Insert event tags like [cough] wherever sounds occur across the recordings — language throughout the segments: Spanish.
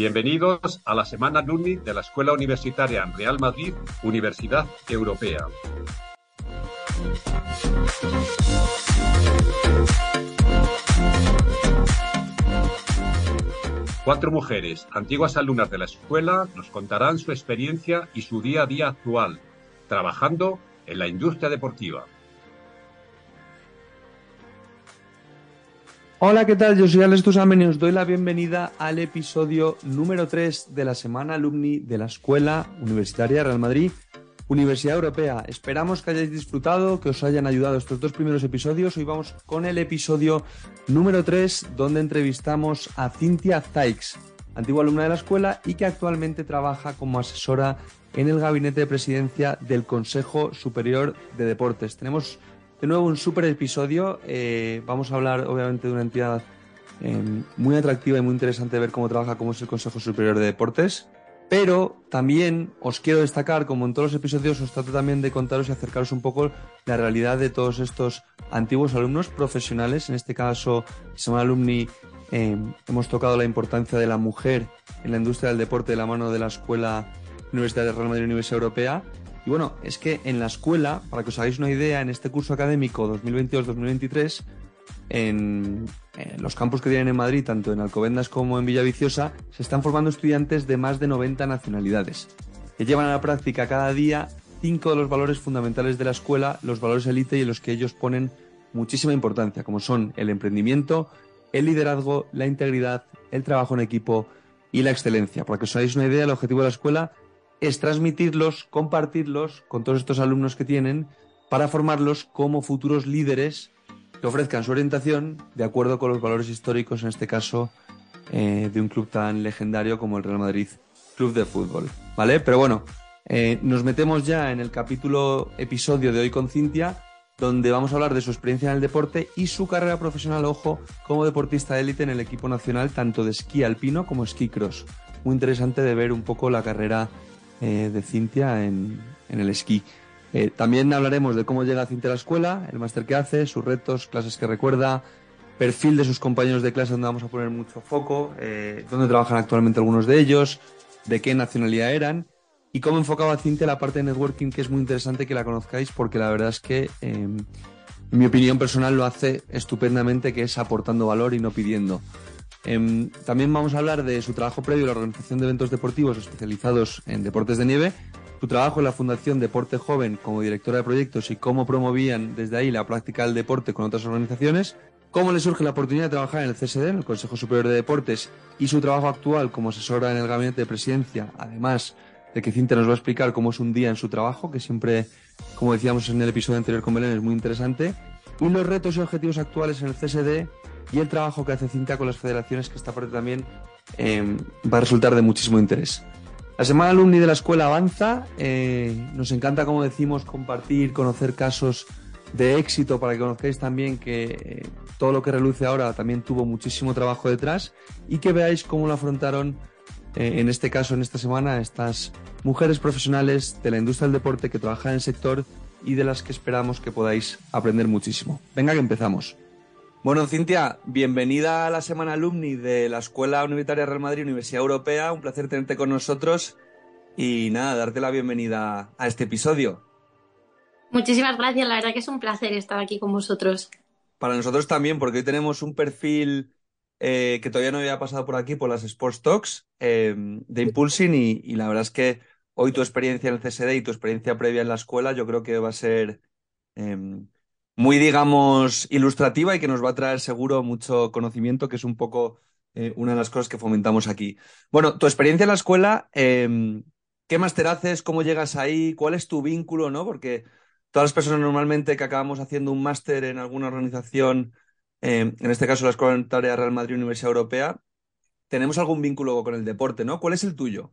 Bienvenidos a la Semana Alumni de la Escuela Universitaria Real Madrid, Universidad Europea. Cuatro mujeres, antiguas alumnas de la escuela, nos contarán su experiencia y su día a día actual, trabajando en la industria deportiva. Hola, ¿qué tal? Yo soy Alex Tusamen y os doy la bienvenida al episodio número 3 de la Semana Alumni de la Escuela Universitaria Real Madrid, Universidad Europea. Esperamos que hayáis disfrutado, que os hayan ayudado estos dos primeros episodios. Hoy vamos con el episodio número 3, donde entrevistamos a Cintia Zykes, antigua alumna de la escuela y que actualmente trabaja como asesora en el gabinete de presidencia del Consejo Superior de Deportes. Tenemos de nuevo un súper episodio. Eh, vamos a hablar, obviamente, de una entidad eh, muy atractiva y muy interesante ver cómo trabaja, como es el Consejo Superior de Deportes. Pero también os quiero destacar, como en todos los episodios, os trato también de contaros y acercaros un poco la realidad de todos estos antiguos alumnos profesionales. En este caso, son alumni, eh, hemos tocado la importancia de la mujer en la industria del deporte de la mano de la Escuela Universidad de Real Madrid Universidad Europea y bueno, es que en la escuela, para que os hagáis una idea, en este curso académico 2022-2023, en, los campus que tienen en Madrid, tanto en Alcobendas como en Villaviciosa, se están formando estudiantes de más de 90 nacionalidades, que llevan a la práctica cada día cinco de los valores fundamentales de la escuela, los valores élite y en los que ellos ponen muchísima importancia, como son el emprendimiento, el liderazgo, la integridad, el trabajo en equipo y la excelencia. Para que os hagáis una idea, el objetivo de la escuela es transmitirlos, compartirlos con todos estos alumnos que tienen para formarlos como futuros líderes que ofrezcan su orientación de acuerdo con los valores históricos, en este caso, eh, de un club tan legendario como el Real Madrid Club de Fútbol. ¿Vale? Pero bueno, eh, nos metemos ya en el capítulo episodio de hoy con Cintia, donde vamos a hablar de su experiencia en el deporte y su carrera profesional, ojo, como deportista élite en el equipo nacional, tanto de esquí alpino como esquí cross. Muy interesante de ver un poco la carrera eh, de Cintia en, el esquí. Eh, también hablaremos de cómo llega Cintia a la escuela, el máster que hace, sus retos, clases que recuerda, perfil de sus compañeros de clase donde vamos a poner mucho foco, eh, dónde trabajan actualmente algunos de ellos, de qué nacionalidad eran y cómo enfocaba Cintia la parte de networking que es muy interesante que la conozcáis porque la verdad es que en mi opinión personal lo hace estupendamente que es aportando valor y no pidiendo. Em, también vamos a hablar de su trabajo previo en la organización de eventos deportivos especializados en deportes de nieve, su trabajo en la Fundación Deporte Joven como directora de proyectos y cómo promovían desde ahí la práctica del deporte con otras organizaciones, cómo le surge la oportunidad de trabajar en el CSD, en el Consejo Superior de Deportes, y su trabajo actual como asesora en el gabinete de presidencia, además de que Cinta nos va a explicar cómo es un día en su trabajo, que siempre, como decíamos en el episodio anterior con Belén, es muy interesante, y los retos y objetivos actuales en el CSD y el trabajo que hace Cinta con las federaciones, que esta parte también em, va a resultar de muchísimo interés. La semana alumni de la escuela avanza. Eh, nos encanta, como decimos, compartir, conocer casos de éxito para que conozcáis también que eh, todo lo que reluce ahora también tuvo muchísimo trabajo detrás y que veáis cómo lo afrontaron, eh, en este caso, en esta semana, estas mujeres profesionales de la industria del deporte que trabajan en el sector y de las que esperamos que podáis aprender muchísimo. Venga, que empezamos. Bueno, Cintia, bienvenida a la semana alumni de la Escuela Universitaria Real Madrid Universidad Europea. Un placer tenerte con nosotros y nada, darte la bienvenida a este episodio. Muchísimas gracias, la verdad que es un placer estar aquí con vosotros. Para nosotros también, porque hoy tenemos un perfil eh, que todavía no había pasado por aquí, por las Sports Talks eh, de Impulsing y, la verdad es que hoy tu experiencia en el CSD y tu experiencia previa en la escuela yo creo que va a ser... Em, muy, digamos, ilustrativa y que nos va a traer seguro mucho conocimiento, que es un poco eh, una de las cosas que fomentamos aquí. Bueno, tu experiencia en la escuela, em, ¿qué máster haces? ¿Cómo llegas ahí? ¿Cuál es tu vínculo? ¿no? Porque todas las personas normalmente que acabamos haciendo un máster en alguna organización, em, en este caso la Escuela Universitaria Real Madrid Universidad Europea, tenemos algún vínculo con el deporte, ¿no? ¿Cuál es el tuyo?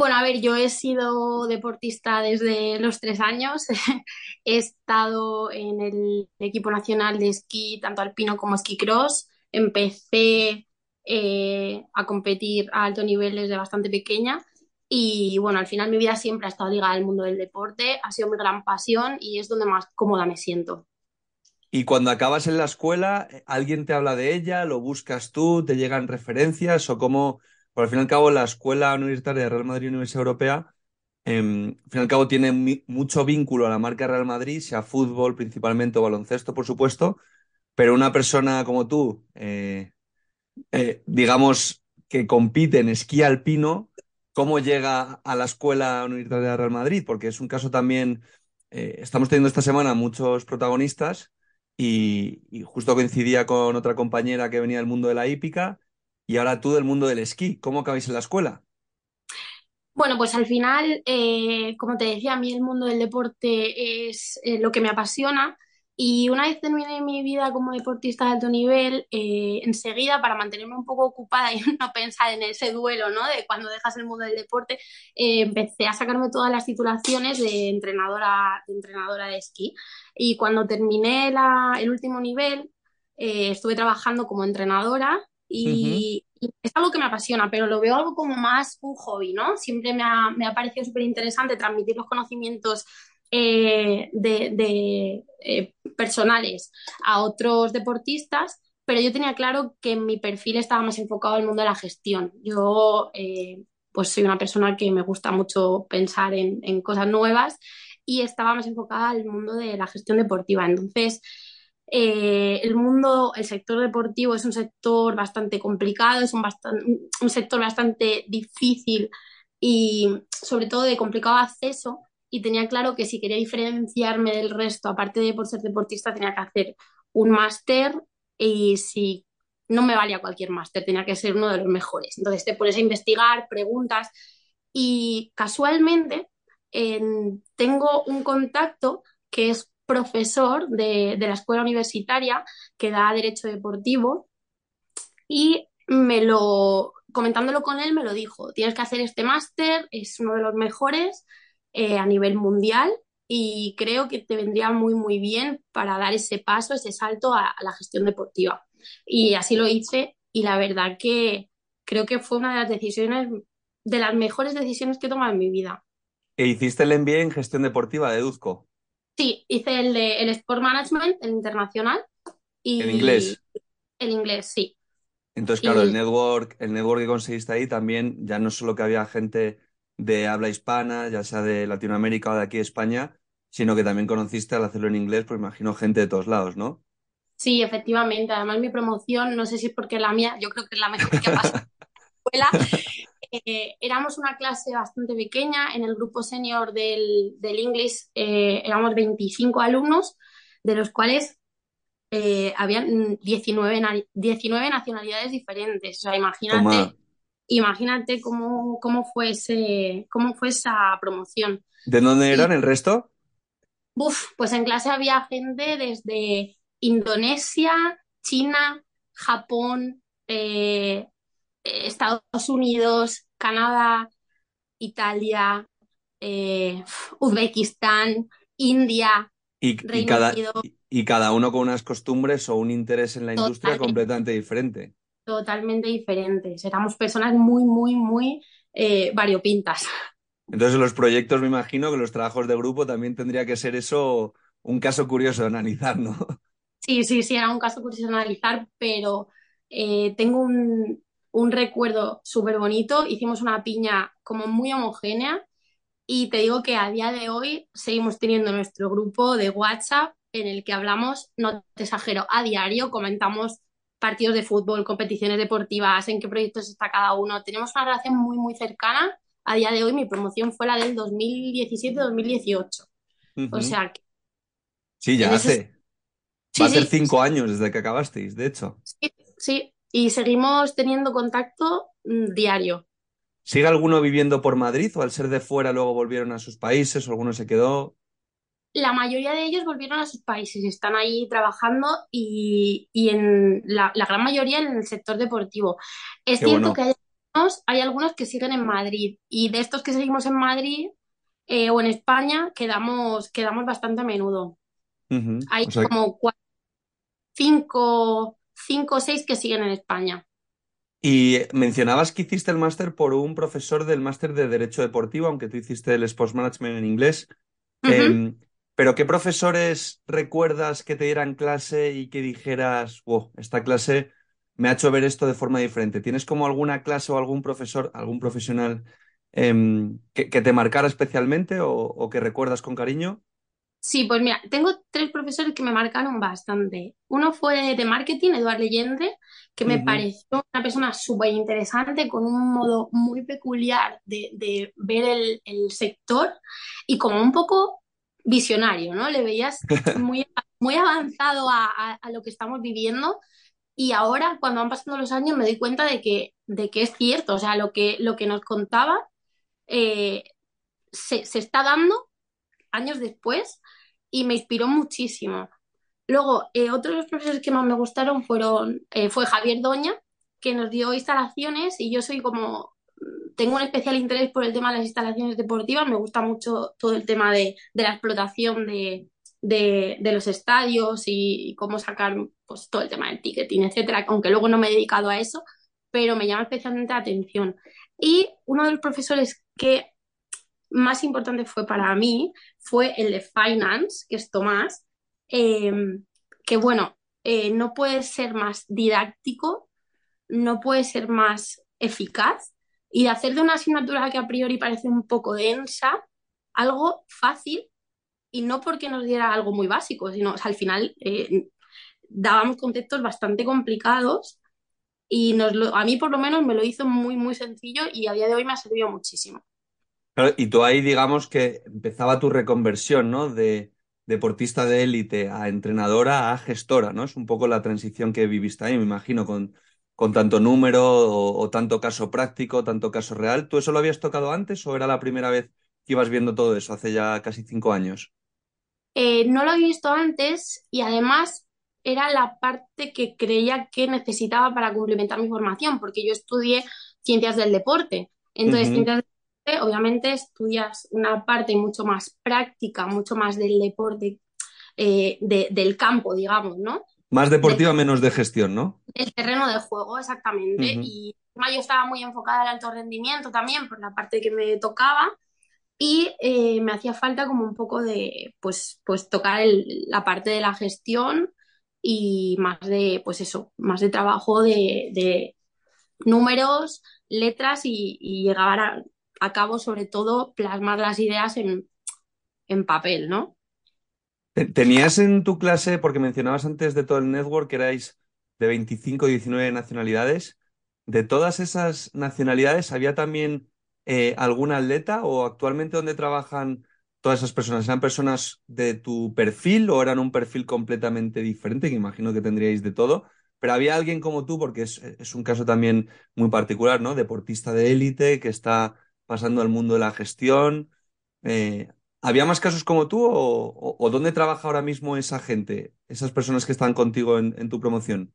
Bueno, a ver, yo he sido deportista desde los tres años. [laughs] he estado en el equipo nacional de esquí, tanto alpino como esquí cross. Empecé eh, a competir a alto nivel desde bastante pequeña. Y bueno, al final mi vida siempre ha estado ligada al mundo del deporte, ha sido mi gran pasión y es donde más cómoda me siento. Y cuando acabas en la escuela, ¿alguien te habla de ella? ¿Lo buscas tú? ¿Te llegan referencias? ¿O cómo? Por al fin y al cabo, la Escuela Universitaria de Real Madrid Universidad Europea, em, fin y al cabo, tiene mucho vínculo a la marca Real Madrid, sea fútbol principalmente o baloncesto, por supuesto, pero una persona como tú, eh, eh, digamos, que compite en esquí alpino, ¿cómo llega a la Escuela Universitaria de Real Madrid? Porque es un caso también, eh, estamos teniendo esta semana muchos protagonistas y, justo coincidía con otra compañera que venía del mundo de la hípica y ahora tú del mundo del esquí. ¿Cómo acabáis en la escuela? Bueno, pues al final, eh, como te decía, a mí el mundo del deporte es lo que me apasiona y una vez terminé mi vida como deportista de alto nivel, eh, enseguida para mantenerme un poco ocupada y [laughs] no pensar en ese duelo, ¿no? De cuando dejas el mundo del deporte, eh, empecé a sacarme todas las titulaciones de entrenadora de, entrenadora de esquí. Y cuando terminé el último nivel, eh, estuve trabajando como entrenadora y, es algo que me apasiona, pero lo veo algo como más un hobby, ¿no? Siempre me ha, me ha parecido súper interesante transmitir los conocimientos eh, de, eh, personales a otros deportistas, pero yo tenía claro que mi perfil estaba más enfocado al mundo de la gestión. Yo eh, pues soy una persona que me gusta mucho pensar en, cosas nuevas y estaba más enfocada al mundo de la gestión deportiva. Entonces, el mundo, el sector deportivo es un sector bastante complicado, es un, un sector bastante difícil y sobre todo de complicado acceso. Y tenía claro que si quería diferenciarme del resto, aparte de por ser deportista, tenía que hacer un máster. Y si no me valía cualquier máster, tenía que ser uno de los mejores. Entonces te pones a investigar, preguntas. Y casualmente tengo un contacto que es profesor de, de la escuela universitaria que da derecho deportivo y me lo, comentándolo con él, me lo dijo, tienes que hacer este máster, es uno de los mejores eh, a nivel mundial y creo que te vendría muy, muy bien para dar ese paso, ese salto a, la gestión deportiva. Y así lo hice y la verdad que creo que fue una de las decisiones, de las mejores decisiones que he tomado en mi vida. ¿E hiciste el MBA en gestión deportiva, deduzco? Sí, hice el de el Sport Management, el internacional. Y ¿En inglés? El inglés, sí. Entonces, claro, el network, el network que conseguiste ahí también, ya no solo que había gente de habla hispana, ya sea de Latinoamérica o de aquí España, sino que también conociste al hacerlo en inglés, pues imagino gente de todos lados, ¿no? Sí, efectivamente. Además, mi promoción, no sé si es porque la mía, yo creo que es la mejor que ha pasado en la escuela. [laughs] Eh, éramos una clase bastante pequeña. En el grupo senior del, del English eh, éramos 25 alumnos, de los cuales eh, habían 19, 19 nacionalidades diferentes. O sea, imagínate imagínate cómo, cómo, fue cómo fue esa promoción. ¿De dónde eran el resto? Uf, pues en clase había gente desde Indonesia, China, Japón, eh, Estados Unidos, Canadá, Italia, eh, Uzbekistán, India, y, cada, y, cada, uno con unas costumbres o un interés en la industria completamente diferente totalmente diferentes. Éramos personas muy, muy, muy eh, variopintas. Entonces, los proyectos, me imagino que los trabajos de grupo también tendría que ser eso un caso curioso de analizar, ¿no? Sí, sí, sí, era un caso curioso de analizar, pero eh, tengo un, un recuerdo súper bonito. Hicimos una piña como muy homogénea y te digo que a día de hoy seguimos teniendo nuestro grupo de WhatsApp en el que hablamos, no te exagero, a diario, comentamos partidos de fútbol, competiciones deportivas, en qué proyectos está cada uno. Tenemos una relación muy, muy cercana. A día de hoy mi promoción fue la del 2017-2018. O sea que... Sí, ya hace. Va a ser cinco años desde que acabasteis, de hecho. Sí, sí. Y seguimos teniendo contacto mm, diario. ¿Sigue alguno viviendo por Madrid o al ser de fuera luego volvieron a sus países o alguno se quedó? la mayoría de ellos volvieron a sus países, están ahí trabajando y, en la, gran mayoría en el sector deportivo. Es cierto que hay algunos, que siguen en Madrid y de estos que seguimos en Madrid eh, o en España quedamos, quedamos bastante a menudo. Hay como cinco, cinco o seis que siguen en España. Y mencionabas que hiciste el máster por un profesor del máster de Derecho Deportivo, aunque tú hiciste el Sports Management en inglés. Pero ¿qué profesores recuerdas que te dieran clase y que dijeras, wow, esta clase me ha hecho ver esto de forma diferente? ¿Tienes como alguna clase o algún profesor, algún profesional em, que, te marcara especialmente o que recuerdas con cariño? Sí, pues mira, tengo tres profesores que me marcaron bastante. Uno fue de marketing, Eduardo Leyende, que me pareció una persona súper interesante, con un modo muy peculiar de, ver el, sector y como un poco visionario, ¿no? Le veías [laughs] muy, muy avanzado a, lo que estamos viviendo y ahora, cuando van pasando los años, me doy cuenta de que, de que es cierto, o sea, lo que, lo que nos contaba eh, se, se está dando años después y me inspiró muchísimo. Luego, eh, otros de los profesores que más me gustaron fueron, eh, fue Javier Doña, que nos dio instalaciones y yo soy como, tengo un especial interés por el tema de las instalaciones deportivas, me gusta mucho todo el tema de, la explotación de, los estadios y, cómo sacar pues, todo el tema del ticketing, etcétera, aunque luego no me he dedicado a eso, pero me llama especialmente la atención. Y uno de los profesores que más importante fue para mí fue el de Finance, que es Tomás, em, que bueno, eh, no puede ser más didáctico, no puede ser más eficaz y de hacer de una asignatura que a priori parece un poco densa, algo fácil y no porque nos diera algo muy básico, sino al final eh, dábamos conceptos bastante complicados y nos a mí por lo menos me lo hizo muy, muy sencillo y a día de hoy me ha servido muchísimo y tú ahí, digamos que empezaba tu reconversión, ¿no? De deportista de élite a entrenadora a gestora, ¿no? Es un poco la transición que viviste ahí, me imagino, con, con tanto número o, tanto caso práctico, tanto caso real. ¿Tú eso lo habías tocado antes o era la primera vez que ibas viendo todo eso hace ya casi cinco años? Eh, no lo había visto antes y además era la parte que creía que necesitaba para complementar mi formación, porque yo estudié ciencias del deporte. Entonces, ciencias del obviamente estudias una parte mucho más práctica, mucho más del deporte, eh, del campo, digamos, ¿no? Más deportiva, menos de gestión, ¿no? El terreno de juego, exactamente. Y yo estaba muy enfocada al alto rendimiento también, por la parte que me tocaba. Y eh, me hacía falta como un poco de, pues, pues tocar la parte de la gestión y más de, pues eso, más de trabajo de, números, letras y, y llegar a, acabo sobre todo plasmar las ideas en, papel, ¿no? ¿Tenías en tu clase, porque mencionabas antes de todo el network que erais de 25 y 19 nacionalidades, de todas esas nacionalidades, ¿había también eh, algún atleta o actualmente dónde trabajan todas esas personas? ¿Eran personas de tu perfil o eran un perfil completamente diferente? Que imagino que tendríais de todo. Pero había alguien como tú, porque es, es un caso también muy particular, ¿no? Deportista de élite que está pasando al mundo de la gestión. Eh, ¿Había más casos como tú o, dónde trabaja ahora mismo esa gente, esas personas que están contigo en, tu promoción?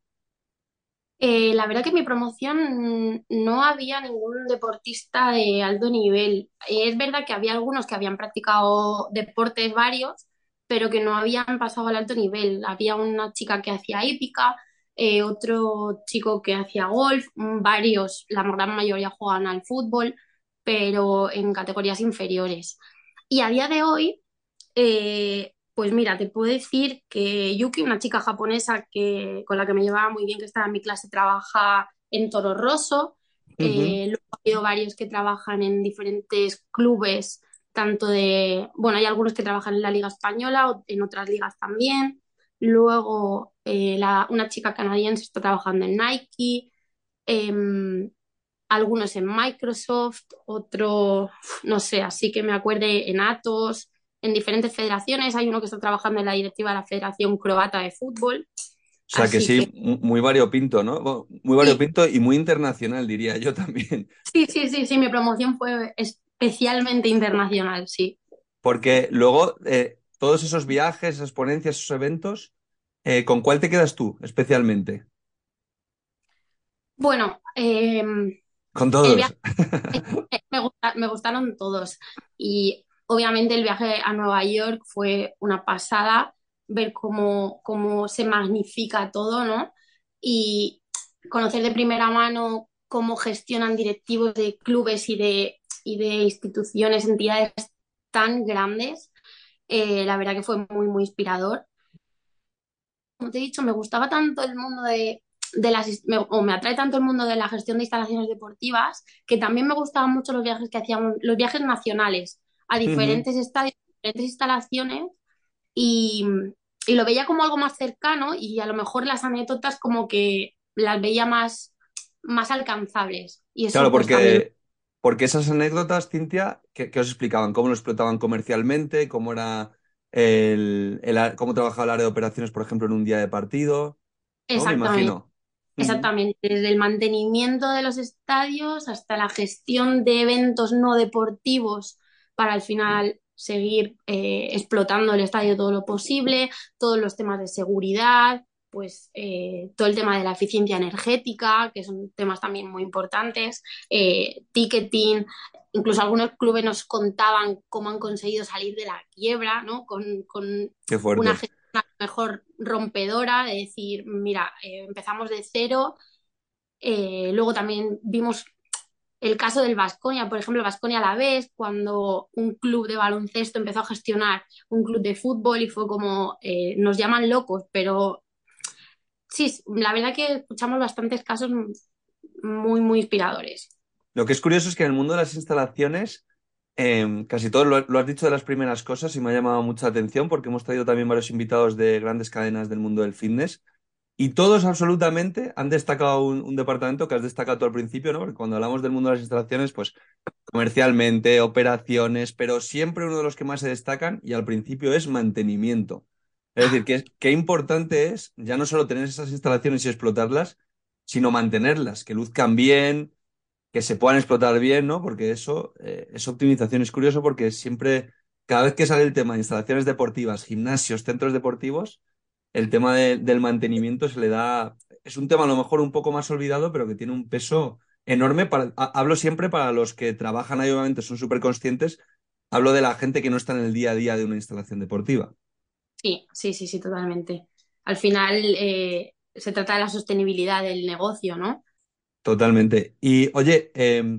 Eh, la verdad que en mi promoción no había ningún deportista de alto nivel. es verdad que había algunos que habían practicado deportes varios, pero que no habían pasado al alto nivel. Había una chica que hacía hípica, eh, otro chico que hacía golf, varios, la gran mayoría jugaban al fútbol pero en categorías inferiores. Y a día de hoy, eh, pues mira, te puedo decir que Yuki, una chica japonesa que, con la que me llevaba muy bien, que estaba en mi clase, trabaja en Toro Rosso. Eh, luego ha habido varios que trabajan en diferentes clubes, tanto de, bueno, hay algunos que trabajan en la Liga Española o en otras ligas también. Luego, eh, una chica canadiense está trabajando en Nike. Em, algunos en Microsoft, otro, no sé, así que me acuerde en Atos, en diferentes federaciones. Hay uno que está trabajando en la directiva de la Federación Croata de Fútbol. O sea que sí, muy variopinto, ¿no? Muy variopinto y muy internacional, diría yo también. [laughs] Sí, sí, sí, sí, mi promoción fue especialmente internacional, sí. Porque luego, eh, todos esos viajes, esas ponencias, esos eventos, eh, ¿con cuál te quedas tú especialmente? Bueno, eh, con todos. [laughs] me, gustaron todos. Y obviamente el viaje a Nueva York fue una pasada, ver cómo, cómo se magnifica todo, ¿no? Y conocer de primera mano cómo gestionan directivos de clubes y de, y de instituciones, entidades tan grandes Eh, la verdad que fue muy, muy inspirador. Como te he dicho, me gustaba tanto el mundo de, de las, me, o me atrae tanto el mundo de la gestión de instalaciones deportivas, que también me gustaban mucho los viajes que hacíamos, los viajes nacionales a diferentes uh -huh. estadios, diferentes instalaciones, y, y lo veía como algo más cercano y a lo mejor las anécdotas como que las veía más, más alcanzables. Y eso, claro, pues, porque, también... porque esas anécdotas, Cintia, ¿qué, ¿qué, os explicaban? ¿Cómo lo explotaban comercialmente? ¿Cómo era el, el, cómo trabajaba el área de operaciones, por ejemplo, en un día de partido? ¿no? Me imagino. Exactamente, desde el mantenimiento de los estadios hasta la gestión de eventos no deportivos para al final seguir eh, explotando el estadio todo lo posible, todos los temas de seguridad, pues eh, todo el tema de la eficiencia energética, que son temas también muy importantes, eh, ticketing, incluso algunos clubes nos contaban cómo han conseguido salir de la quiebra, ¿no? Con, con una gestión mejor rompedora, de decir, mira, eh, empezamos de cero, eh, luego también vimos el caso del Vasconia, por ejemplo, Vasconia a la vez, cuando un club de baloncesto empezó a gestionar un club de fútbol y fue como, eh, nos llaman locos, pero sí, la verdad que escuchamos bastantes casos muy, muy inspiradores. Lo que es curioso es que en el mundo de las instalaciones, eh, casi todo lo, has dicho de las primeras cosas y me ha llamado mucha atención porque hemos traído también varios invitados de grandes cadenas del mundo del fitness y todos absolutamente han destacado un, un departamento que has destacado tú al principio, ¿no? Porque cuando hablamos del mundo de las instalaciones, pues comercialmente, operaciones, pero siempre uno de los que más se destacan y al principio es mantenimiento. Es decir, que qué importante es ya no solo tener esas instalaciones y explotarlas, sino mantenerlas, que luzcan bien, que se puedan explotar bien, ¿no? Porque eso eh, es optimización. Es curioso porque siempre, cada vez que sale el tema de instalaciones deportivas, gimnasios, centros deportivos, el tema de, del mantenimiento se le da. Es un tema a lo mejor un poco más olvidado, pero que tiene un peso enorme. Para, hablo siempre para los que trabajan ahí, obviamente son súper conscientes. Hablo de la gente que no está en el día a día de una instalación deportiva. Sí, sí, sí, sí, totalmente. Al final eh, se trata de la sostenibilidad del negocio, ¿no? Totalmente. Y oye, eh,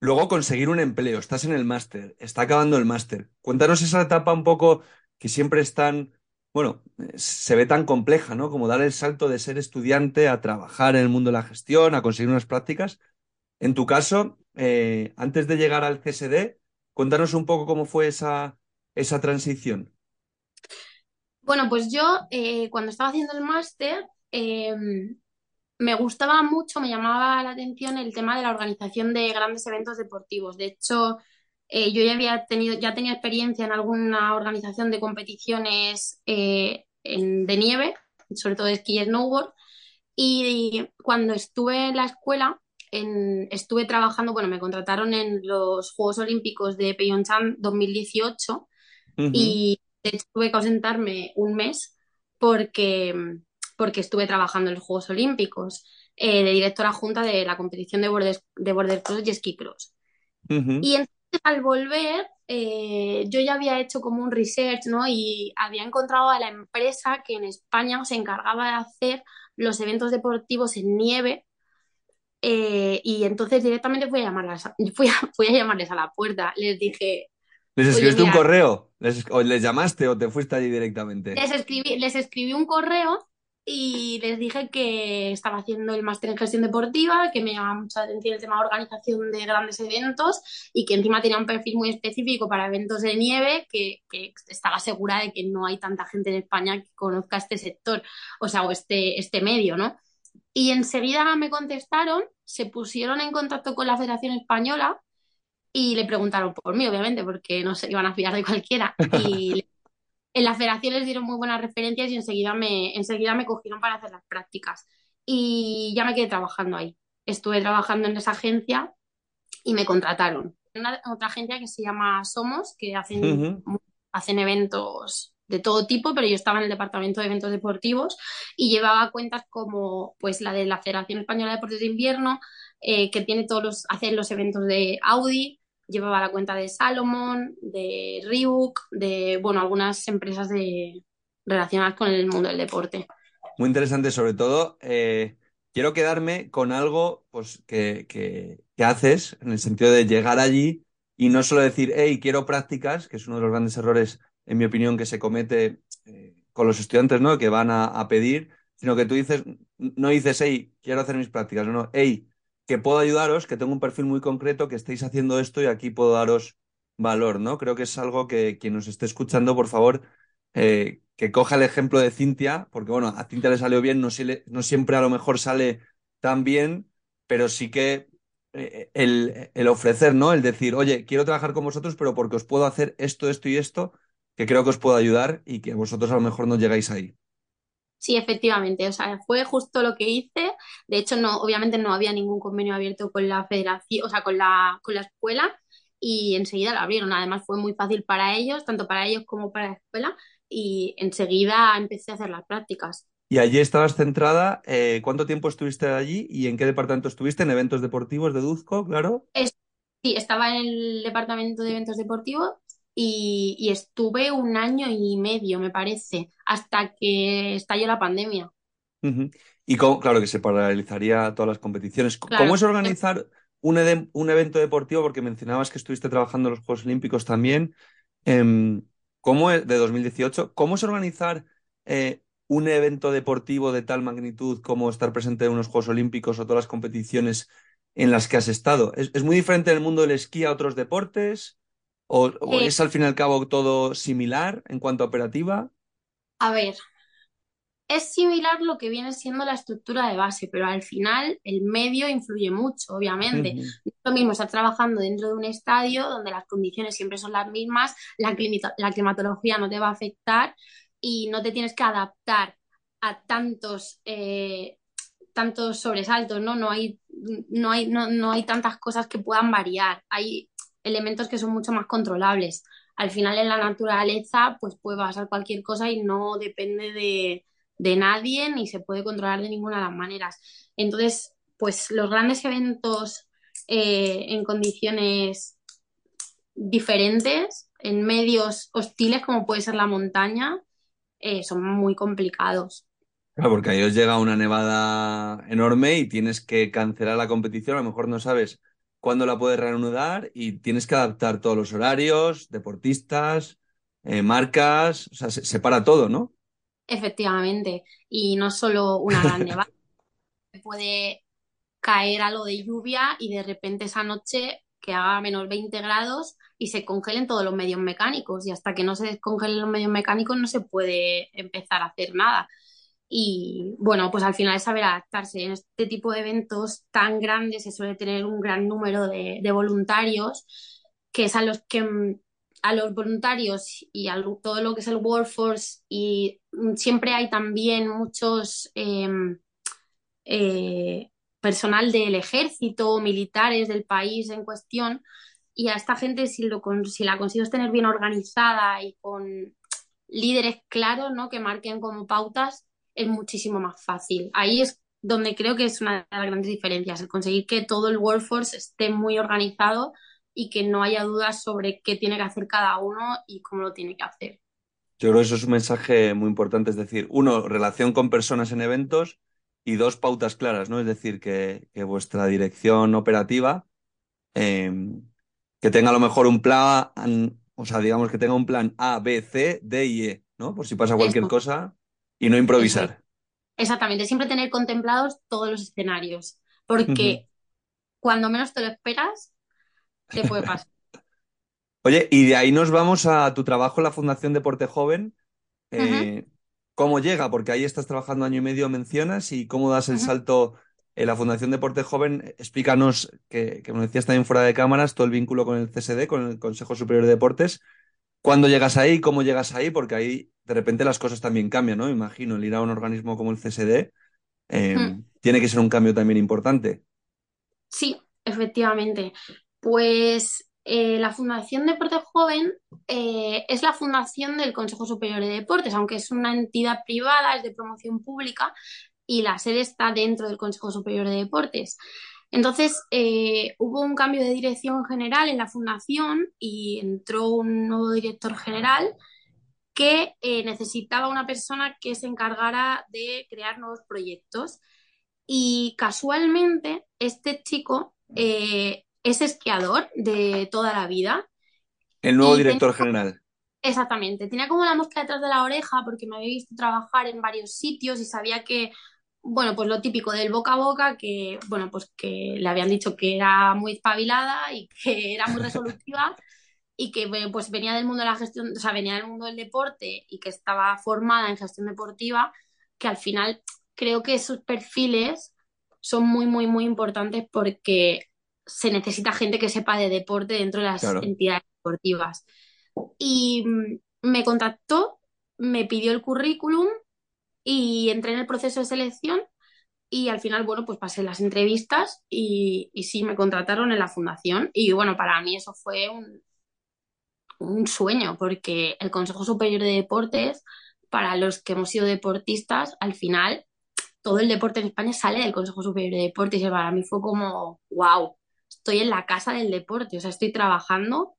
luego conseguir un empleo, estás en el máster, está acabando el máster. Cuéntanos esa etapa un poco que siempre es tan, bueno, se ve tan compleja, ¿no? Como dar el salto de ser estudiante a trabajar en el mundo de la gestión, a conseguir unas prácticas. En tu caso, eh, antes de llegar al CSD, cuéntanos un poco cómo fue esa, esa transición. Bueno, pues yo eh, cuando estaba haciendo el máster, eh, me gustaba mucho, me llamaba la atención el tema de la organización de grandes eventos deportivos. De hecho, eh, yo ya había tenido, ya tenía experiencia en alguna organización de competiciones eh, en, de nieve, sobre todo de esquí y snowboard. Y cuando estuve en la escuela, en, estuve trabajando, bueno, me contrataron en los Juegos Olímpicos de Pyeongchang 2018 uh -huh. y de hecho tuve que ausentarme un mes porque porque estuve trabajando en los Juegos Olímpicos eh, de directora junta de la competición de border, de border cross y ski cross. Uh -huh. Y entonces al volver, eh, yo ya había hecho como un research, ¿no? Y había encontrado a la empresa que en España se encargaba de hacer los eventos deportivos en nieve. Eh, y entonces directamente fui a, llamarlas, [laughs] fui, a, fui a llamarles a la puerta. Les dije, ¿Les escribiste un correo? ¿Les, ¿O les llamaste o te fuiste allí directamente? Les escribí, les escribí un correo y les dije que estaba haciendo el máster en gestión deportiva, que me llamaba mucha atención el tema de organización de grandes eventos y que encima tenía un perfil muy específico para eventos de nieve, que, que estaba segura de que no hay tanta gente en España que conozca este sector, o sea, o este, este medio, ¿no? Y enseguida me contestaron, se pusieron en contacto con la Federación Española y le preguntaron por mí, obviamente, porque no se iban a fiar de cualquiera. [laughs] Y en la federación les dieron muy buenas referencias y enseguida me, enseguida me cogieron para hacer las prácticas. Y ya me quedé trabajando ahí. Estuve trabajando en esa agencia y me contrataron. Una, otra agencia que se llama Somos, que hacen, uh -huh. hacen eventos de todo tipo, pero yo estaba en el departamento de eventos deportivos y llevaba cuentas como pues la de la Federación Española de Deportes de Invierno, eh, que tiene todos los, hace los eventos de Audi, llevaba la cuenta de Salomon, de Reebok, de bueno, algunas empresas de, relacionadas con el mundo del deporte. Muy interesante, sobre todo. Eh, quiero quedarme con algo pues, que, que, haces, en el sentido de llegar allí y no solo decir, hey, quiero prácticas, que es uno de los grandes errores en mi opinión, que se comete eh, con los estudiantes, ¿no? Que van a, pedir, sino que tú dices, no dices, hey, quiero hacer mis prácticas, no, hey, que puedo ayudaros, que tengo un perfil muy concreto, que estéis haciendo esto y aquí puedo daros valor, ¿no? Creo que es algo que quien nos esté escuchando, por favor, eh, que coja el ejemplo de Cintia, porque bueno, a Cintia le salió bien, no, no siempre a lo mejor sale tan bien, pero sí que eh, el, el, ofrecer, ¿no? El decir, oye, quiero trabajar con vosotros, pero porque os puedo hacer esto, esto y esto, que creo que os puedo ayudar y que vosotros a lo mejor no llegáis ahí. Sí, efectivamente, o sea, fue justo lo que hice. De hecho, no, obviamente no había ningún convenio abierto con la federación, o sea, con la, con la escuela, y enseguida lo abrieron. Además, fue muy fácil para ellos, tanto para ellos como para la escuela, y enseguida empecé a hacer las prácticas. Y allí estabas centrada, eh, ¿cuánto tiempo estuviste allí y en qué departamento estuviste? ¿En eventos deportivos de Duzco, claro? sí, estaba en el departamento de eventos deportivos y, estuve un año y medio, me parece, hasta que estalló la pandemia. Y claro que se paralizaría todas las competiciones. ¿Cómo es organizar un, un, evento deportivo? Porque mencionabas que estuviste trabajando en los Juegos Olímpicos también. Em, ¿Cómo es, de 2018? ¿Cómo es organizar eh, un evento deportivo de tal magnitud como estar presente en unos Juegos Olímpicos o todas las competiciones en las que has estado? ¿Es, muy diferente en el mundo del esquí a otros deportes? ¿O, eh, es al fin y al cabo todo similar en cuanto a operativa? A ver, es similar lo que viene siendo la estructura de base, pero al final el medio influye mucho, obviamente. Lo mismo estar trabajando dentro de un estadio donde las condiciones siempre son las mismas, la, la climatología no te va a afectar y no te tienes que adaptar a tantos, eh, tantos sobresaltos, ¿no? No hay, no, hay, no, hay tantas cosas que puedan variar. Hay elementos que son mucho más controlables. Al final en la naturaleza pues puede pasar cualquier cosa y no depende de, nadie ni se puede controlar de ninguna de las maneras. Entonces, pues los grandes eventos eh, en condiciones diferentes, en medios hostiles como puede ser la montaña, eh, son muy complicados. Claro, porque ahí os llega una nevada enorme y tienes que cancelar la competición, a lo mejor no sabes cuándo la puedes reanudar y tienes que adaptar todos los horarios, deportistas, eh, marcas, o sea, se, para todo, ¿no? Efectivamente, y no solo una gran [laughs] nevada, puede caer algo de lluvia y de repente esa noche que haga menos 20 grados y se congelen todos los medios mecánicos. Y hasta que no se descongelen los medios mecánicos no se puede empezar a hacer nada. Y bueno, pues al final es saber adaptarse. En este tipo de eventos tan grandes se suele tener un gran número de, voluntarios, que es a los que a los voluntarios y a todo lo que es el workforce y siempre hay también muchos em, eh, personal del ejército, militares del país en cuestión, y a esta gente si, lo, si la consigues tener bien organizada y con líderes claros, ¿no? Que marquen como pautas, es muchísimo más fácil. Ahí es donde creo que es una de las grandes diferencias, el conseguir que todo el workforce esté muy organizado y que no haya dudas sobre qué tiene que hacer cada uno y cómo lo tiene que hacer. Yo creo que eso es un mensaje muy importante, es decir, uno, relación con personas en eventos y dos pautas claras, ¿no? Es decir, que, vuestra dirección operativa em, que tenga a lo mejor un plan, o sea, digamos que tenga un plan A, B, C, D y E, ¿no? Por si pasa cualquier cosa y no improvisar. Exactamente, siempre tener contemplados todos los escenarios, porque cuando menos te lo esperas, te puede pasar. [laughs] Oye, y de ahí nos vamos a tu trabajo en la Fundación Deporte Joven. Eh, ¿Cómo llega? Porque ahí estás trabajando año y medio, mencionas, y cómo das el salto en la Fundación Deporte Joven. Explícanos, que, que me decías también fuera de cámaras, todo el vínculo con el CSD, con el Consejo Superior de Deportes. ¿Cuándo llegas ahí? ¿Cómo llegas ahí? Porque ahí de repente las cosas también cambian, ¿no? Imagino, el ir a un organismo como el CSD em, tiene que ser un cambio también importante. Sí, efectivamente. Pues eh, la Fundación Deporte Joven eh, es la fundación del Consejo Superior de Deportes, aunque es una entidad privada, es de promoción pública y la sede está dentro del Consejo Superior de Deportes. Entonces, eh, hubo un cambio de dirección general en la fundación y entró un nuevo director general que necesitaba una persona que se encargara de crear nuevos proyectos. Y casualmente, este chico es esquiador de toda la vida. El nuevo director general. Exactamente, tenía como la mosca detrás de la oreja porque me había visto trabajar en varios sitios y sabía que, bueno, pues lo típico del boca a boca, que, bueno, pues que le habían dicho que era muy espabilada y [laughs] que era muy resolutiva y que pues venía del mundo de la gestión, o sea, venía del mundo del deporte y que estaba formada en gestión deportiva, que al final creo que esos perfiles son muy, muy, muy importantes porque se necesita gente que sepa de deporte dentro de las entidades deportivas. Y mm, me contactó, me pidió el currículum y entré en el proceso de selección y al final, bueno, pues pasé las entrevistas y, y sí, me contrataron en la fundación y bueno, para mí eso fue un, un sueño porque el Consejo Superior de Deportes, para los que hemos sido deportistas, al final todo el deporte en España sale del Consejo Superior de Deportes y para mí fue como, wow, estoy en la casa del deporte, o sea, estoy trabajando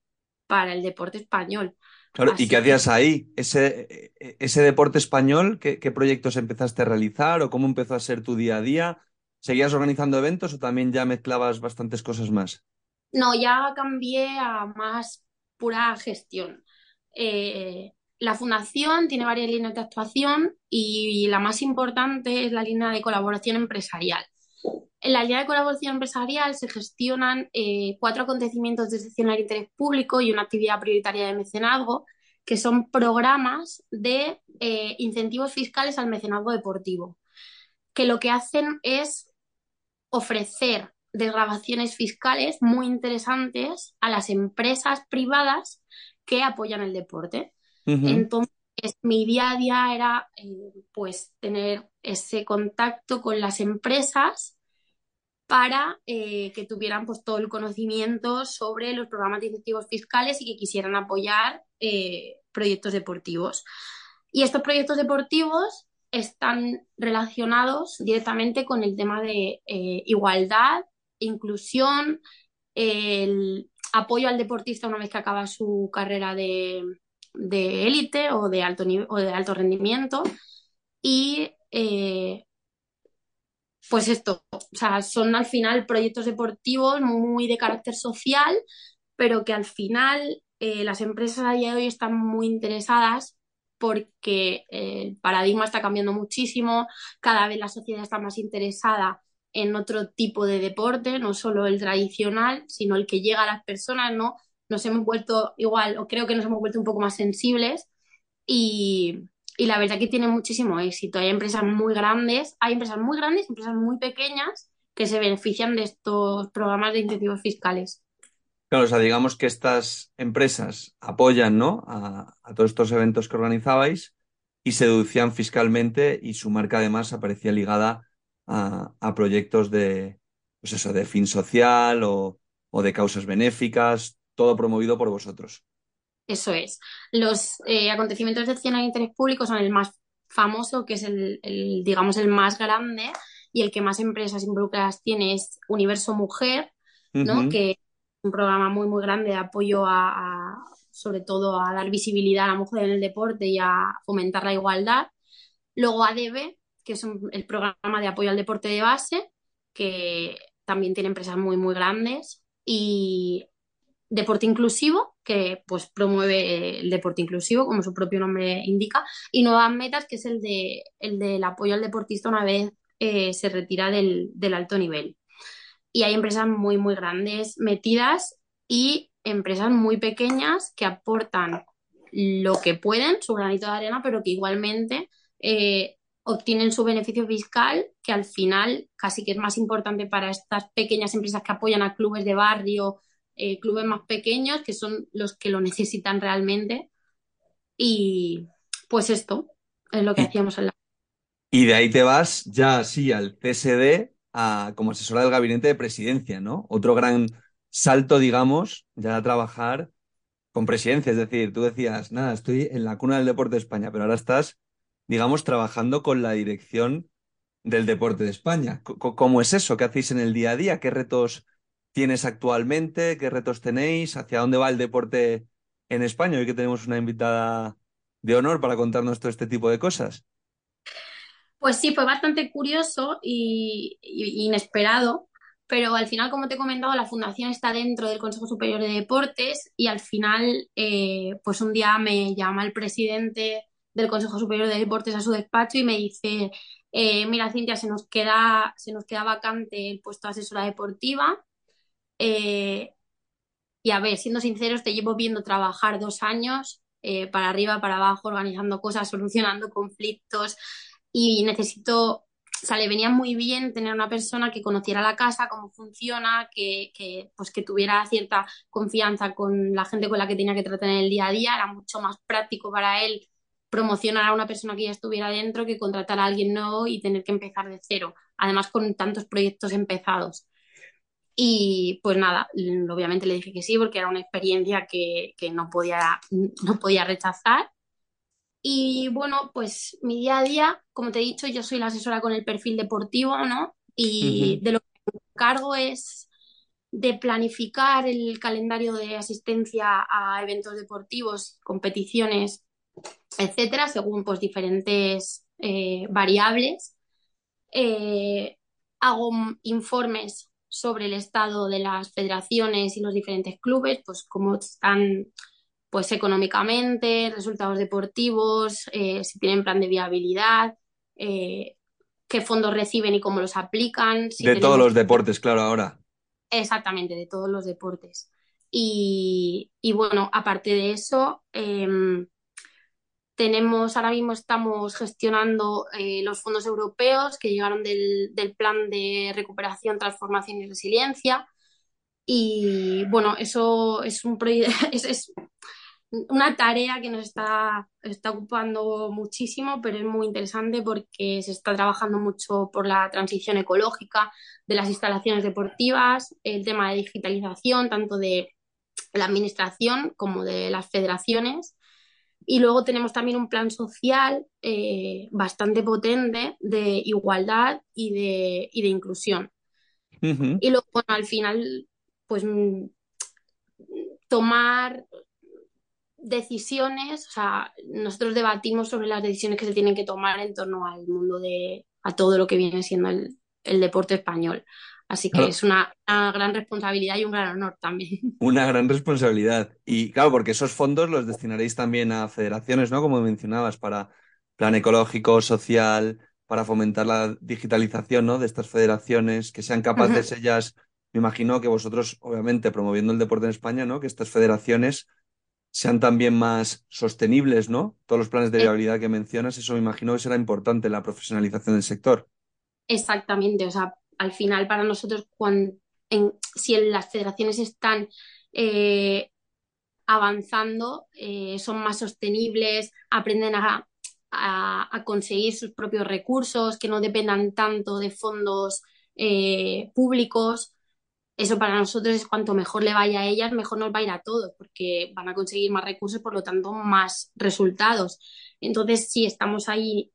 para el deporte español. Claro, ¿y qué hacías ahí? ¿Ese, ese deporte español, ¿qué, proyectos empezaste a realizar o cómo empezó a ser tu día a día? ¿Seguías organizando eventos o también ya mezclabas bastantes cosas más? No, ya cambié a más pura gestión. Eh, la fundación tiene varias líneas de actuación y la más importante es la línea de colaboración empresarial. En la línea de colaboración empresarial se gestionan eh, cuatro acontecimientos de excepcional interés público y una actividad prioritaria de mecenazgo, que son programas de eh, incentivos fiscales al mecenazgo deportivo, que lo que hacen es ofrecer desgrabaciones fiscales muy interesantes a las empresas privadas que apoyan el deporte. Entonces, mi día a día era eh, pues tener ese contacto con las empresas para eh, que tuvieran pues, todo el conocimiento sobre los programas de incentivos fiscales y que quisieran apoyar eh, proyectos deportivos. Y estos proyectos deportivos están relacionados directamente con el tema de eh, igualdad, inclusión, el apoyo al deportista una vez que acaba su carrera de élite o, de alto o de alto rendimiento y pues esto, o sea, son al final proyectos deportivos muy de carácter social, pero que al final eh, las empresas a día de hoy están muy interesadas porque eh, el paradigma está cambiando muchísimo, cada vez la sociedad está más interesada en otro tipo de deporte, no solo el tradicional, sino el que llega a las personas, ¿no? Nos hemos vuelto igual, o creo que nos hemos vuelto un poco más sensibles y, y la verdad que tiene muchísimo éxito. Hay empresas muy grandes, hay empresas muy grandes, empresas muy pequeñas que se benefician de estos programas de incentivos fiscales. Claro, o sea, digamos que estas empresas apoyan ¿no? a, todos estos eventos que organizabais y se deducían fiscalmente y su marca además aparecía ligada a, proyectos de, pues eso, de fin social o, o de causas benéficas, todo promovido por vosotros. Eso es. Los eh, acontecimientos de acción de interés público son el más famoso, que es el, digamos, el más grande y el que más empresas involucradas tiene es Universo Mujer, ¿no? Que es un programa muy, muy grande de apoyo a, sobre todo, a dar visibilidad a la mujer en el deporte y a fomentar la igualdad. Luego ADB, que es el programa de apoyo al deporte de base, que también tiene empresas muy, muy grandes. Y deporte inclusivo, que pues promueve el deporte inclusivo, como su propio nombre indica, y nuevas metas, que es el, de, el del apoyo al deportista una vez eh, se retira del, alto nivel. Y hay empresas muy, muy grandes metidas y empresas muy pequeñas que aportan lo que pueden, su granito de arena, pero que igualmente eh, obtienen su beneficio fiscal, que al final casi que es más importante para estas pequeñas empresas que apoyan a clubes de barrio eh, clubes más pequeños, que son los que lo necesitan realmente. Y pues esto es lo que hacíamos en la... Y de ahí te vas ya así al CSD a, como asesora del gabinete de presidencia, ¿no? Otro gran salto, digamos, ya a trabajar con presidencia. Es decir, tú decías, nada, estoy en la cuna del deporte de España, pero ahora estás, digamos, trabajando con la dirección del deporte de España. ¿Cómo es eso? ¿Qué hacéis en el día a día? ¿Qué retos tienes actualmente? ¿Qué retos tenéis? ¿Hacia dónde va el deporte en España? Hoy que tenemos una invitada de honor para contarnos todo este tipo de cosas. Pues sí, fue bastante curioso y, inesperado pero al final, como te he comentado, la fundación está dentro del Consejo Superior de Deportes y al final, eh, pues un día me llama el presidente del Consejo Superior de Deportes a su despacho y me dice, eh, mira Cintia, se nos queda, se nos queda vacante el puesto de asesora deportiva. Eh, y a ver, siendo sinceros, te llevo viendo trabajar dos años, para arriba, para abajo, organizando cosas, solucionando conflictos y necesito o sea, le venía muy bien tener una persona que conociera la casa, cómo funciona, que, pues que tuviera cierta confianza con la gente con la que tenía que tratar en el día a día. Era mucho más práctico para él promocionar a una persona que ya estuviera dentro que contratar a alguien nuevo y tener que empezar de cero. Además, con tantos proyectos empezados. Y pues nada, obviamente le dije que sí porque era una experiencia que, que no, podía, no podía rechazar. Y bueno, pues mi día a día, como te he dicho, yo soy la asesora con el perfil deportivo, ¿no? Y de lo que me encargo es de planificar el calendario de asistencia a eventos deportivos, competiciones, etcétera, según pues diferentes eh, variables. Eh, hago informes sobre el estado de las federaciones y los diferentes clubes, pues cómo están pues económicamente, resultados deportivos, eh, si tienen plan de viabilidad, eh, qué fondos reciben y cómo los aplican. de todos los deportes, claro, ahora. Exactamente, de todos los deportes. Y, bueno, aparte de eso, em, tenemos, ahora mismo estamos gestionando eh, los fondos europeos que llegaron del, plan de recuperación, transformación y resiliencia. Y bueno, eso es un proyecto, [laughs] es, una tarea que nos está, está ocupando muchísimo, pero es muy interesante porque se está trabajando mucho por la transición ecológica de las instalaciones deportivas, el tema de digitalización, tanto de la administración como de las federaciones. Y luego tenemos también un plan social eh, bastante potente de igualdad y de, y de inclusión. Y luego, bueno, al final, pues tomar decisiones, o sea, nosotros debatimos sobre las decisiones que se tienen que tomar en torno al mundo de, a todo lo que viene siendo el, deporte español. Así que es una, gran responsabilidad y un gran honor también. [laughs] Una gran responsabilidad. Y claro, porque esos fondos los destinaréis también a federaciones, ¿no? Como mencionabas, para plan ecológico, social, para fomentar la digitalización, ¿no? De estas federaciones, que sean capaces ellas, me imagino que vosotros, obviamente, promoviendo el deporte en España, ¿no? Que estas federaciones sean también más sostenibles, ¿no? Todos los planes de viabilidad que mencionas, eso me imagino que será importante la profesionalización del sector. Exactamente, o sea, al final para nosotros, cuando, si las federaciones están eh, avanzando, eh, son más sostenibles, aprenden a, conseguir sus propios recursos, que no dependan tanto de fondos eh, públicos eso para nosotros es cuanto mejor le vaya a ellas, mejor nos va a ir a todos, porque van a conseguir más recursos, por lo tanto, más resultados. Entonces, sí, estamos ahí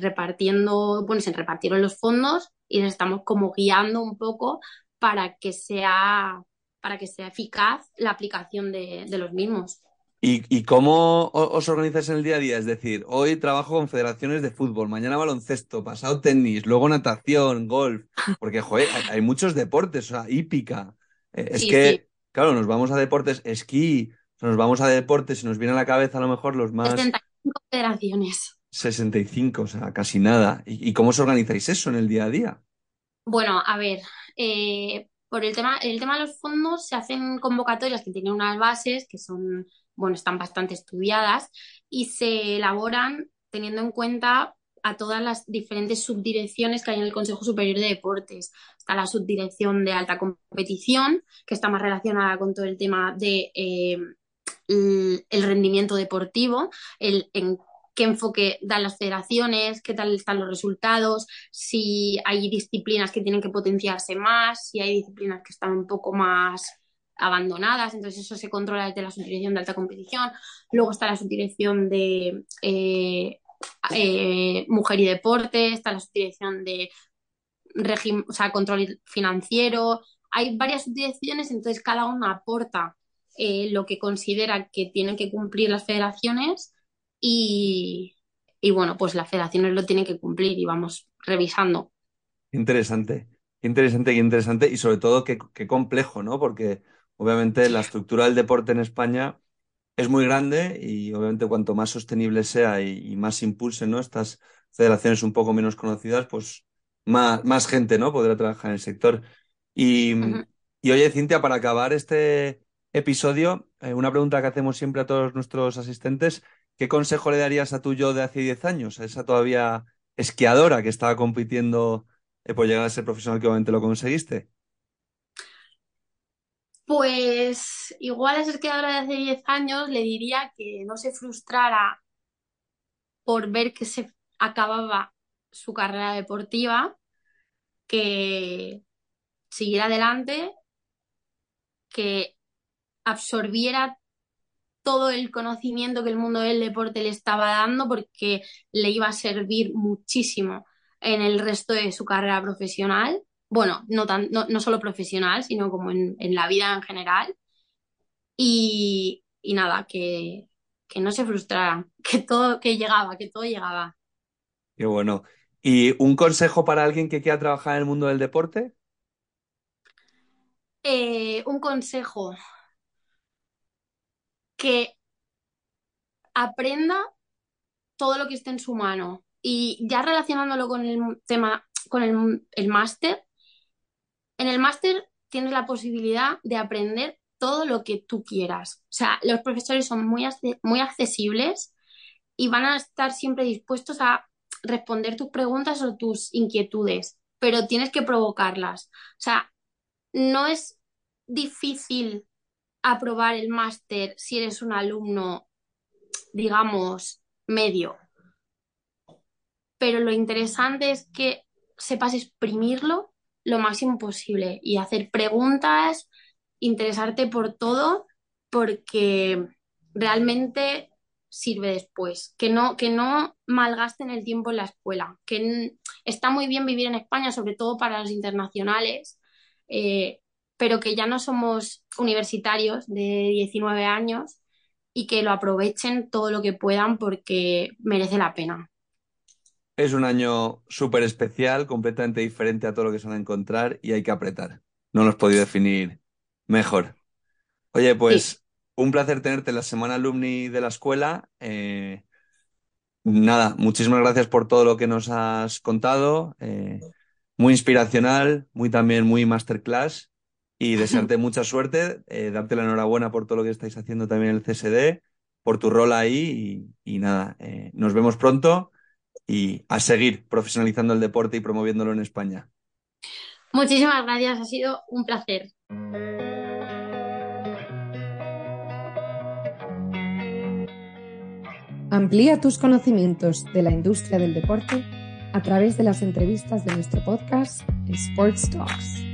repartiendo, bueno, se repartieron los fondos y les estamos como guiando un poco para que sea, para que sea eficaz la aplicación de los mismos. ¿Y, cómo os organizáis en el día a día? Es decir, hoy trabajo con federaciones de fútbol, mañana baloncesto, pasado tenis, luego natación, golf, porque joder, hay, muchos deportes, o sea, hípica. Eh, es que, claro, nos vamos a deportes, esquí, nos vamos a deportes y nos viene a la cabeza a lo mejor los más... 65 federaciones. 65, o sea, casi nada. ¿Y, cómo os organizáis eso en el día a día? Bueno, a ver, eh, por el tema, el tema de los fondos se hacen convocatorias que tienen unas bases que son bueno, están bastante estudiadas y se elaboran teniendo en cuenta a todas las diferentes subdirecciones que hay en el Consejo Superior de Deportes. Está la subdirección de alta competición, que está más relacionada con todo el tema de eh, el, rendimiento deportivo, el en qué enfoque dan las federaciones, qué tal están los resultados, si hay disciplinas que tienen que potenciarse más, si hay disciplinas que están un poco más abandonadas, entonces eso se controla desde la subdirección de alta competición. Luego está la subdirección de eh, eh, mujer y deporte, está la subdirección de control financiero. Hay varias subdirecciones, entonces cada una aporta eh, lo que considera que tienen que cumplir las federaciones y, y bueno, pues las federaciones lo tienen que cumplir y vamos revisando. Interesante. Interesante, interesante y sobre todo qué, qué complejo, ¿no? Porque obviamente la estructura del deporte en España es muy grande y obviamente cuanto más sostenible sea y, más impulse ¿no? estas federaciones un poco menos conocidas, pues más, más gente ¿no? podrá trabajar en el sector. Y, y oye, Cintia, para acabar este episodio, eh, una pregunta que hacemos siempre a todos nuestros asistentes, ¿qué consejo le darías a tu yo de hace 10 años, a esa todavía esquiadora que estaba compitiendo eh, por llegar a ser profesional que obviamente lo conseguiste? Pues igual a esa esquiadora de hace 10 años le diría que no se frustrara por ver que se acababa su carrera deportiva, que siguiera adelante, que absorbiera todo el conocimiento que el mundo del deporte le estaba dando porque le iba a servir muchísimo en el resto de su carrera profesional. Bueno, no, tan, no, solo profesional, sino como en, la vida en general. Y, nada, que, que no se frustrara, [laughs] que todo, que llegaba, que todo llegaba. Qué bueno. ¿Y un consejo para alguien que quiera trabajar en el mundo del deporte? Eh, un consejo que aprenda todo lo que esté en su mano. Y ya relacionándolo con el tema, con el, máster, en el máster tienes la posibilidad de aprender todo lo que tú quieras. O sea, los profesores son muy, muy accesibles y van a estar siempre dispuestos a responder tus preguntas o tus inquietudes, pero tienes que provocarlas. O sea, no es difícil aprobar el máster si eres un alumno, digamos, medio. Pero lo interesante es que sepas exprimirlo lo máximo posible y hacer preguntas, interesarte por todo, porque realmente sirve después. Que no, que no malgasten el tiempo en la escuela. Que está muy bien vivir en España, sobre todo para los internacionales, eh, pero que ya no somos universitarios de 19 años y que lo aprovechen todo lo que puedan porque merece la pena. Es un año súper especial, completamente diferente a todo lo que se van a encontrar y hay que apretar. No lo he podido definir mejor. Oye, pues un placer tenerte en la semana alumni de la escuela. Eh, nada, muchísimas gracias por todo lo que nos has contado. Eh, muy inspiracional, muy también muy masterclass y [laughs] desearte mucha suerte, eh, darte la enhorabuena por todo lo que estáis haciendo también en el CSD, por tu rol ahí y, nada, eh, nos vemos pronto y a seguir profesionalizando el deporte y promoviéndolo en España. Muchísimas gracias, ha sido un placer. Amplía tus conocimientos de la industria del deporte a través de las entrevistas de nuestro podcast Sports Talks.